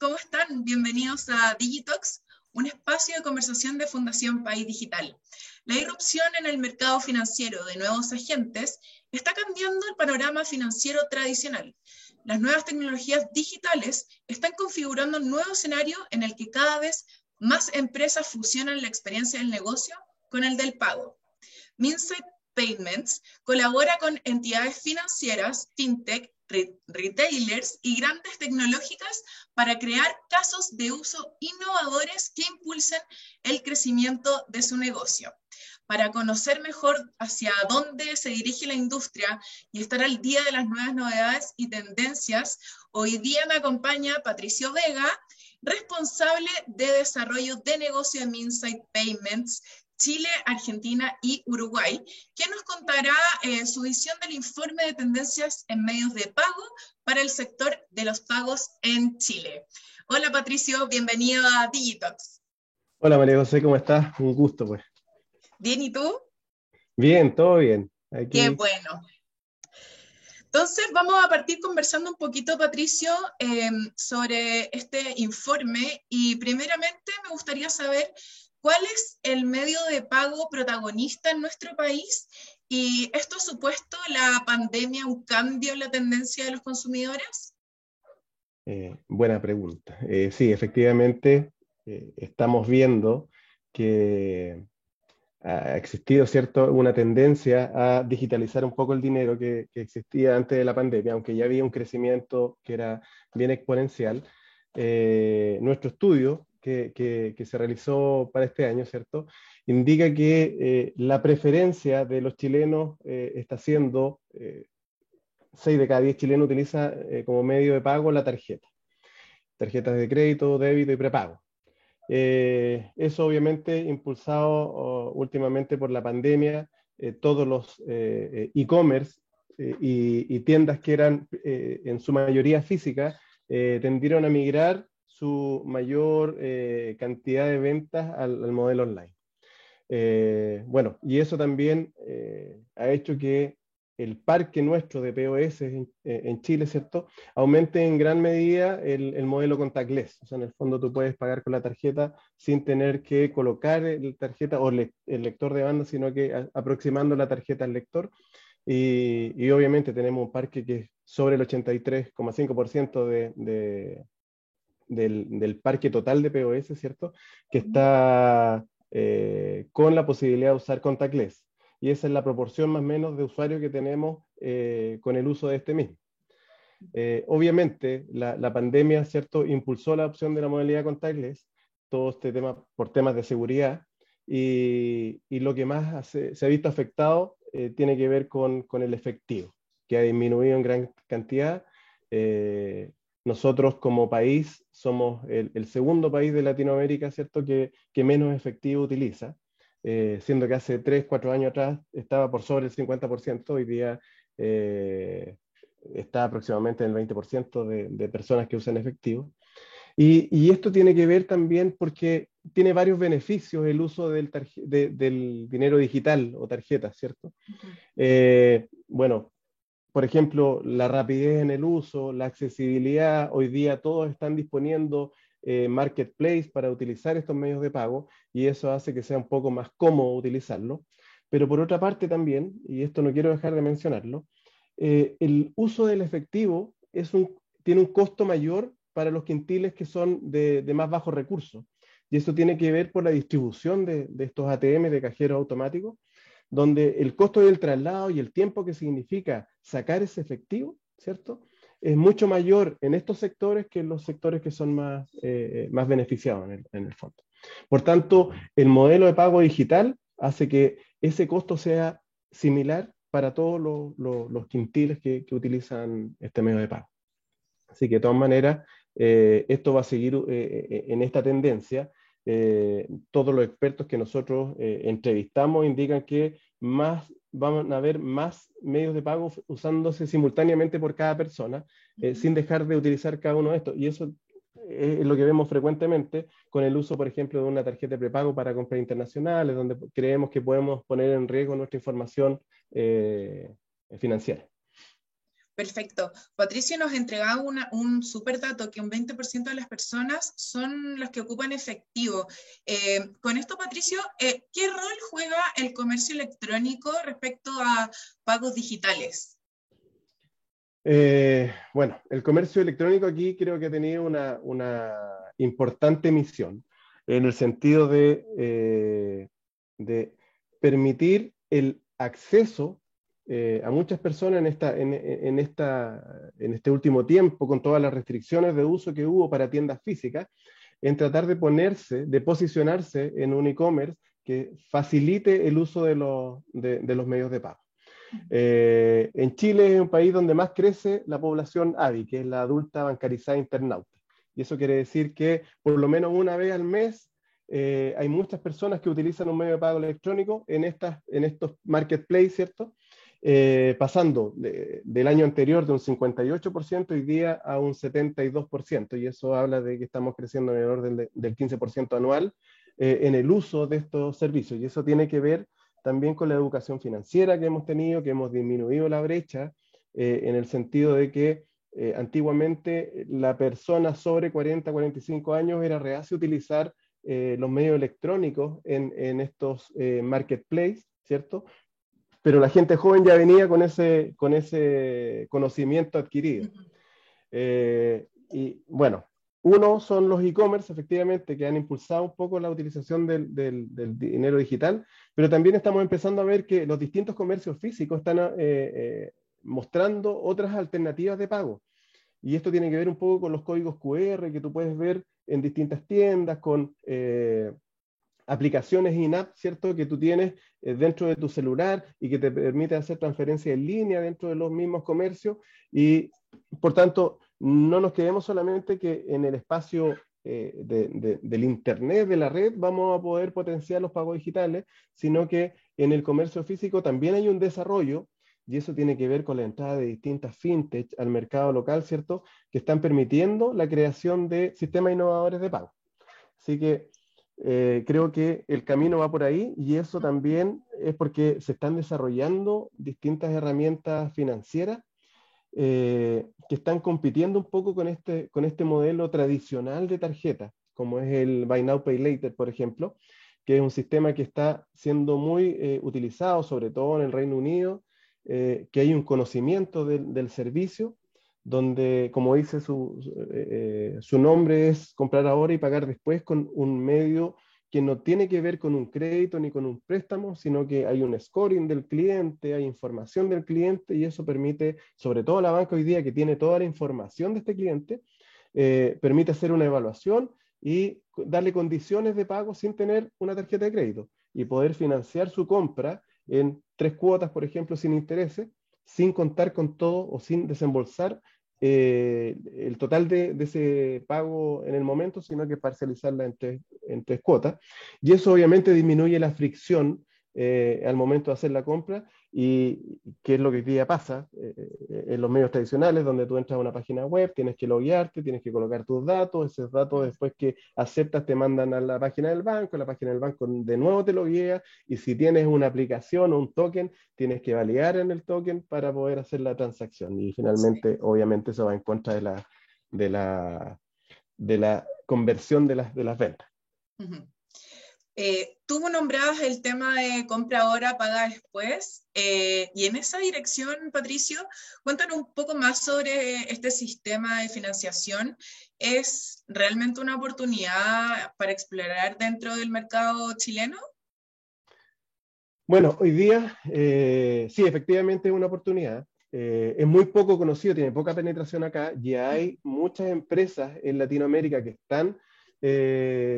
¿cómo están? Bienvenidos a Digitox, un espacio de conversación de Fundación País Digital. La irrupción en el mercado financiero de nuevos agentes está cambiando el panorama financiero tradicional. Las nuevas tecnologías digitales están configurando un nuevo escenario en el que cada vez más empresas fusionan la experiencia del negocio con el del pago. Minsight Payments colabora con entidades financieras, fintech, retailers y grandes tecnológicas para crear casos de uso innovadores que impulsen el crecimiento de su negocio. Para conocer mejor hacia dónde se dirige la industria y estar al día de las nuevas novedades y tendencias, hoy día me acompaña Patricio Vega, responsable de desarrollo de negocio de Minsight Payments, Chile, Argentina y Uruguay, que nos contará eh, su visión del informe de tendencias en medios de pago para el sector de los pagos en Chile. Hola Patricio, bienvenido a Digitox. Hola María José, ¿cómo estás? Un gusto pues. Bien, ¿y tú? Bien, todo bien. Qué bueno. Entonces, vamos a partir conversando un poquito, Patricio, em, sobre este informe y primeramente me gustaría saber ¿Cuál es el medio de pago protagonista en nuestro país? ¿Y esto ha supuesto la pandemia un cambio en la tendencia de los consumidores? Eh, buena pregunta. Eh, sí, efectivamente, eh, estamos viendo que ha existido cierto, una tendencia a digitalizar un poco el dinero que, que, existía antes de la pandemia, aunque ya había un crecimiento que era bien exponencial. nuestro estudio que, se realizó para este año, ¿cierto? Indica que eh, la preferencia de los chilenos eh, está siendo, 6 eh, de cada 10 chilenos utiliza como medio de pago la tarjeta. Tarjetas de crédito, débito y prepago. eso obviamente impulsado últimamente por la pandemia, todos los e-commerce y, y, tiendas que eran en su mayoría físicas tendieron a migrar su mayor eh, cantidad de ventas al, modelo online. Eh, bueno, y eso también eh, ha hecho que el parque nuestro de POS en, Chile, ¿cierto?, aumente en gran medida el, modelo contactless. O sea, en el fondo tú puedes pagar con la tarjeta sin tener que colocar la tarjeta o el lector de banda, sino que aproximando la tarjeta al lector. Y, y, obviamente tenemos un parque que es sobre el 83,5% de, de, del, parque total de POS, ¿cierto? Que está eh, con la posibilidad de usar contactless. Y esa es la proporción más o menos de usuarios que tenemos eh, con el uso de este mismo. Eh, obviamente, la, pandemia, ¿cierto?, impulsó la opción de la modalidad contactless, todo este tema por temas de seguridad, y, lo que más se ha visto afectado tiene que ver con, con, el efectivo, que ha disminuido en gran cantidad. Nosotros como país somos el, segundo país de Latinoamérica, ¿cierto?, que, menos efectivo utiliza, eh, siendo que hace 3, 4 años atrás estaba por sobre el 50%, hoy día eh, está aproximadamente en el 20% de, personas que usan efectivo. Y, esto tiene que ver también porque tiene varios beneficios el uso del, del dinero digital o tarjeta, ¿cierto? Eh, bueno, por ejemplo, la rapidez en el uso, la accesibilidad, hoy día todos están disponiendo eh, marketplace para utilizar estos medios de pago y eso hace que sea un poco más cómodo utilizarlo. Pero por otra parte también, y esto no quiero dejar de mencionarlo, eh, el uso del efectivo es un, tiene un costo mayor para los quintiles que son de, más bajos recursos. Y eso tiene que ver por la distribución de, de estos ATM de cajeros automáticos donde el costo del traslado y el tiempo que significa sacar ese efectivo, ¿cierto? Es mucho mayor en estos sectores que en los sectores que son más, eh, más beneficiados en el, fondo. Por tanto, el modelo de pago digital hace que ese costo sea similar para todos los, quintiles que, utilizan este medio de pago. Así que de todas maneras, eh, esto va a seguir eh, en esta tendencia eh, todos los expertos que nosotros eh, entrevistamos indican que más, van a haber más medios de pago usándose simultáneamente por cada persona, eh, sin dejar de utilizar cada uno de estos. Y eso es lo que vemos frecuentemente con el uso, por ejemplo, de una tarjeta de prepago para compras internacionales, donde creemos que podemos poner en riesgo nuestra información financiera. Perfecto. Patricio nos entregaba un súper dato que un 20% de las personas son las que ocupan efectivo. Eh, con esto, Patricio, eh, ¿qué rol juega el comercio electrónico respecto a pagos digitales? Eh, bueno, el comercio electrónico aquí creo que ha tenido una, importante misión en el sentido de, de permitir el acceso eh, a muchas personas en, esta, en, esta, en este último tiempo, con todas las restricciones de uso que hubo para tiendas físicas, en tratar de ponerse, de posicionarse en un e-commerce que facilite el uso de los, de, los medios de pago. Eh, en Chile es un país donde más crece la población ADI, que es la adulta bancarizada internauta. Y eso quiere decir que por lo menos una vez al mes eh, hay muchas personas que utilizan un medio de pago electrónico en, estas, en estos marketplaces, ¿cierto? Eh, pasando del año anterior de un 58% hoy día a un 72%, y eso habla de que estamos creciendo en el orden del 15% anual eh, en el uso de estos servicios, y eso tiene que ver también con la educación financiera que hemos tenido, que hemos disminuido la brecha, eh, en el sentido de que antiguamente la persona sobre 40, 45 años era reacia a utilizar los medios electrónicos en, en estos marketplaces, ¿cierto? Pero la gente joven ya venía con ese, con ese conocimiento adquirido. Eh, y bueno, uno son los e-commerce, efectivamente, que han impulsado un poco la utilización del, del, dinero digital, pero también estamos empezando a ver que los distintos comercios físicos están eh, eh, mostrando otras alternativas de pago. Y esto tiene que ver un poco con los códigos QR que tú puedes ver en distintas tiendas, con aplicaciones in-app, ¿cierto? Que tú tienes eh, dentro de tu celular y que te permite hacer transferencias en línea dentro de los mismos comercios. Y por tanto, no nos quedemos solamente que en el espacio eh, del Internet, de la red, vamos a poder potenciar los pagos digitales, sino que en el comercio físico también hay un desarrollo y eso tiene que ver con la entrada de distintas fintech al mercado local, ¿cierto? Que están permitiendo la creación de sistemas innovadores de pago. Así que eh, creo que el camino va por ahí y eso también es porque se están desarrollando distintas herramientas financieras eh, que están compitiendo un poco con este, con este modelo tradicional de tarjeta, como es el Buy Now Pay Later, por ejemplo, que es un sistema que está siendo muy eh, utilizado, sobre todo en el Reino Unido, que hay un conocimiento del servicio donde, como dice su, eh, su, nombre, es comprar ahora y pagar después con un medio que no tiene que ver con un crédito ni con un préstamo, sino que hay un scoring del cliente, hay información del cliente y eso permite, sobre todo la banca hoy día que tiene toda la información de este cliente, eh, permite hacer una evaluación y darle condiciones de pago sin tener una tarjeta de crédito y poder financiar su compra en tres cuotas, por ejemplo, sin intereses, sin contar con todo o sin desembolsar eh, el total de, ese pago en el momento, sino que parcializarla en tres, en tres cuotas. Y eso obviamente disminuye la fricción eh, al momento de hacer la compra y qué es lo que hoy día pasa eh, eh, en los medios tradicionales, donde tú entras a una página web, tienes que loguearte, tienes que colocar tus datos, esos datos después que aceptas te mandan a la página del banco, la página del banco de nuevo te loguea y si tienes una aplicación o un token, tienes que validar en el token para poder hacer la transacción. Y finalmente obviamente eso va en contra de la, de la, de la conversión de las, de las ventas. Eh, Tuvo nombradas el tema de compra ahora, paga después, eh, y en esa dirección, Patricio, cuéntanos un poco más sobre este sistema de financiación. ¿Es realmente una oportunidad para explorar dentro del mercado chileno? Bueno, hoy día eh, sí, efectivamente es una oportunidad. es muy poco conocido, tiene poca penetración acá y hay muchas empresas en Latinoamérica que están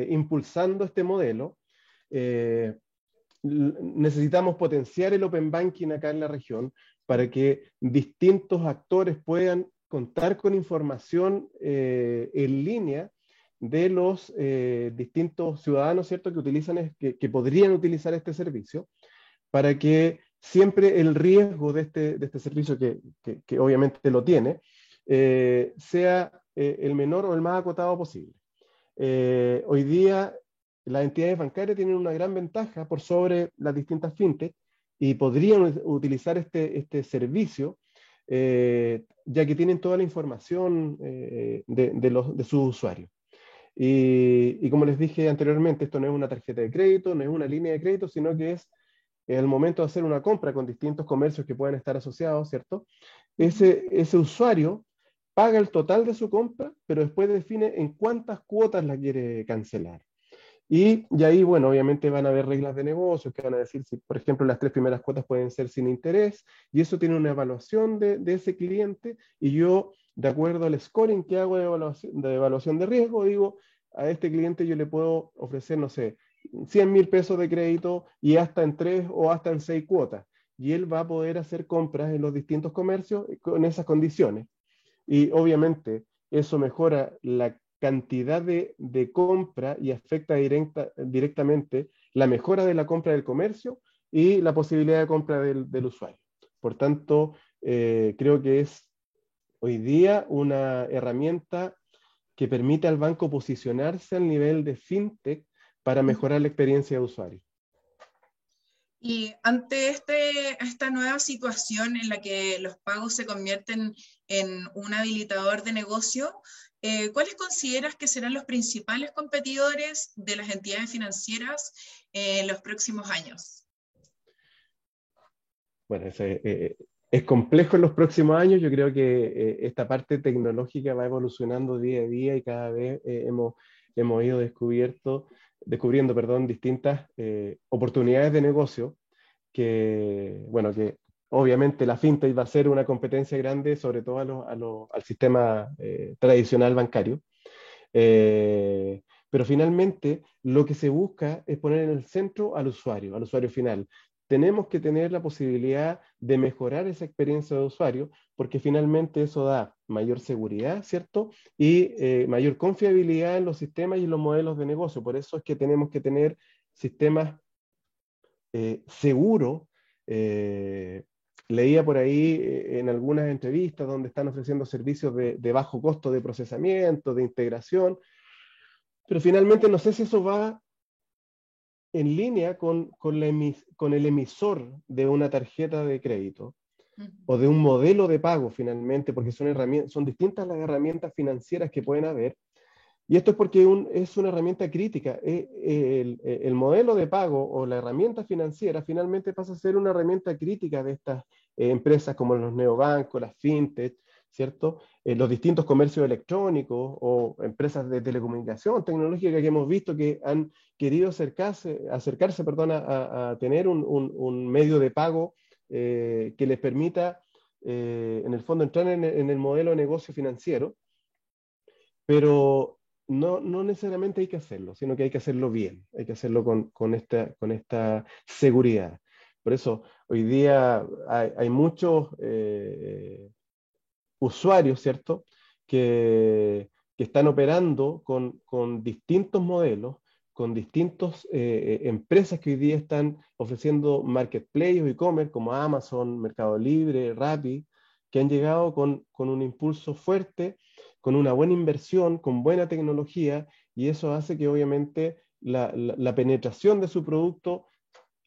impulsando este modelo eh, necesitamos potenciar el Open Banking acá en la región para que distintos actores puedan contar con información eh, en línea de los eh, distintos ciudadanos, ¿cierto?, que, utilizan, que, podrían utilizar este servicio, para que siempre el riesgo de este, de este servicio, que, que, obviamente lo tiene, sea el menor o el más acotado posible. hoy día las entidades bancarias tienen una gran ventaja por sobre las distintas fintech y podrían utilizar este, este servicio ya que tienen toda la información de, los, de sus usuarios. Y, como les dije anteriormente, esto no es una tarjeta de crédito, no es una línea de crédito, sino que es el momento de hacer una compra con distintos comercios que pueden estar asociados, ¿cierto? Ese, ese usuario paga el total de su compra, pero después define en cuántas cuotas la quiere cancelar. Y, y, ahí, bueno, obviamente van a haber reglas de negocio que van a decir si, por ejemplo, las tres primeras cuotas pueden ser sin interés, y eso tiene una evaluación de, de ese cliente, y yo de acuerdo al scoring que hago de evaluación, de evaluación de riesgo, digo, a este cliente yo le puedo ofrecer, no sé, 100 mil pesos de crédito y hasta en tres o hasta en seis cuotas. Y él va a poder hacer compras en los distintos comercios con esas condiciones. Y obviamente eso mejora la cantidad de, compra y afecta directamente la mejora de la compra del comercio y la posibilidad de compra del, usuario. Por tanto, eh, creo que es hoy día una herramienta que permite al banco posicionarse al nivel de fintech para mejorar la experiencia de usuario. Y ante este, esta nueva situación en la que los pagos se convierten en un habilitador de negocio, eh, ¿cuáles consideras que serán los principales competidores de las entidades financieras en los próximos años? Bueno, ese, eh, es complejo en los próximos años. Yo creo que eh, esta parte tecnológica va evolucionando día a día y cada vez eh, hemos, hemos ido descubierto, descubriendo perdón, distintas eh, oportunidades de negocio que, bueno, que obviamente la fintech va a ser una competencia grande, sobre todo al sistema tradicional bancario. pero finalmente lo que se busca es poner en el centro al usuario, al usuario final tenemos que tener la posibilidad de mejorar esa experiencia de usuario, porque finalmente eso da mayor seguridad, ¿cierto? Y eh, mayor confiabilidad en los sistemas y en los modelos de negocio. Por eso es que tenemos que tener sistemas eh, seguros. Eh, leía por ahí en algunas entrevistas donde están ofreciendo servicios de, de bajo costo de procesamiento, de integración, pero finalmente no sé si eso va en línea con, con, el emisor de una tarjeta de crédito o de un modelo de pago finalmente, porque son, herramientas, son distintas las herramientas financieras que pueden haber. Y esto es porque es una herramienta crítica. Eh, el, el, modelo de pago o la herramienta financiera finalmente pasa a ser una herramienta crítica de estas eh, empresas como los neobancos, las fintech, ¿cierto? Eh, los distintos comercios electrónicos o empresas de telecomunicación tecnológica que hemos visto que han querido acercarse, acercarse perdón, a, tener un, medio de pago eh, que les permita, eh, en el fondo, entrar en, el modelo de negocio financiero, pero no, no, necesariamente hay que hacerlo, sino que hay que hacerlo bien, hay que hacerlo con, con, esta, con esta seguridad. Por eso, hoy día hay, hay muchos usuarios, ¿cierto? Que, están operando con, distintos modelos, con distintas eh, eh, empresas que hoy día están ofreciendo marketplace o e-commerce como Amazon, Mercado Libre, Rappi, que han llegado con, un impulso fuerte, con una buena inversión, con buena tecnología, y eso hace que obviamente la, penetración de su producto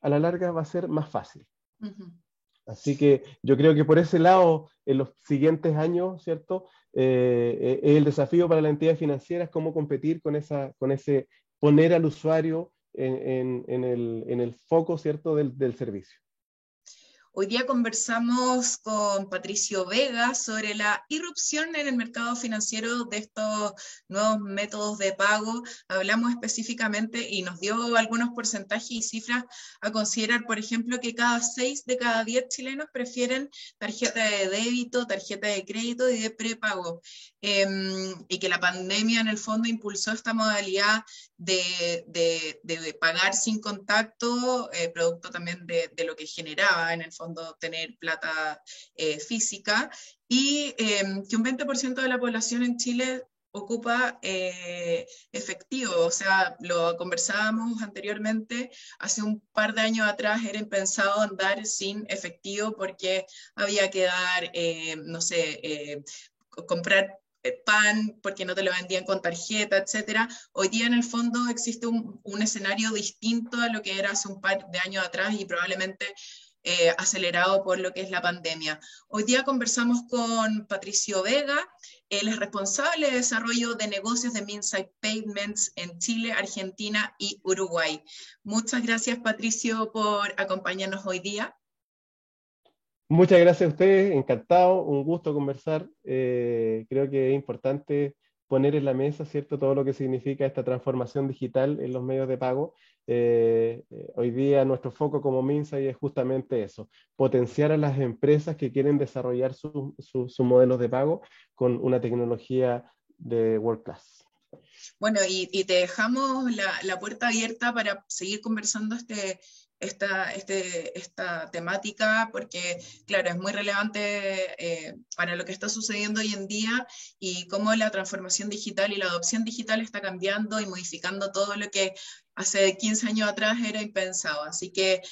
a la larga va a ser más fácil. Así que yo creo que por ese lado, en los siguientes años, ¿cierto? Eh, eh, el desafío para la entidad financiera es cómo competir con, esa, con ese, poner al usuario en, el, foco, ¿cierto?, del servicio. Hoy día conversamos con Patricio Vega sobre la irrupción en el mercado financiero de estos nuevos métodos de pago. Hablamos específicamente y nos dio algunos porcentajes y cifras a considerar, por ejemplo, que cada seis de cada diez chilenos prefieren tarjeta de débito, tarjeta de crédito y de prepago. Em, y que la pandemia en el fondo impulsó esta modalidad de, pagar sin contacto, eh, producto también de lo que generaba en el fondo tener plata eh, física, y em, que un 20% de la población en Chile ocupa eh, efectivo, o sea, lo conversábamos anteriormente, hace un par de años atrás era impensado andar sin efectivo porque había que dar, eh, no sé, comprar pan porque no te lo vendían con tarjeta, etcétera. Hoy día en el fondo existe un, un, escenario distinto a lo que era hace un par de años atrás y probablemente eh, acelerado por lo que es la pandemia. Hoy día conversamos con Patricio Vega, él es responsable de desarrollo de negocios de Minside Payments en Chile, Argentina y Uruguay. Muchas gracias, Patricio, por acompañarnos hoy día. Muchas gracias a ustedes, encantado, un gusto conversar. Eh, creo que es importante poner en la mesa, ¿cierto?, todo lo que significa esta transformación digital en los medios de pago. Eh, eh, hoy día nuestro foco como MINSA es justamente eso, potenciar a las empresas que quieren desarrollar sus modelos de pago con una tecnología de world class. Bueno, y, te dejamos la, la, puerta abierta para seguir conversando este, esta, este, esta temática porque, claro, es muy relevante eh, para lo que está sucediendo hoy en día y cómo la transformación digital y la adopción digital está cambiando y modificando todo lo que hace 15 años atrás era impensado. Así que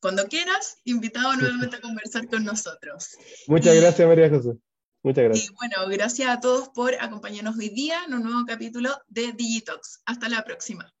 cuando quieras, invitado nuevamente a conversar con nosotros. Muchas gracias, María José. Muchas gracias. Y bueno, gracias a todos por acompañarnos hoy día en un nuevo capítulo de Digitox. Hasta la próxima.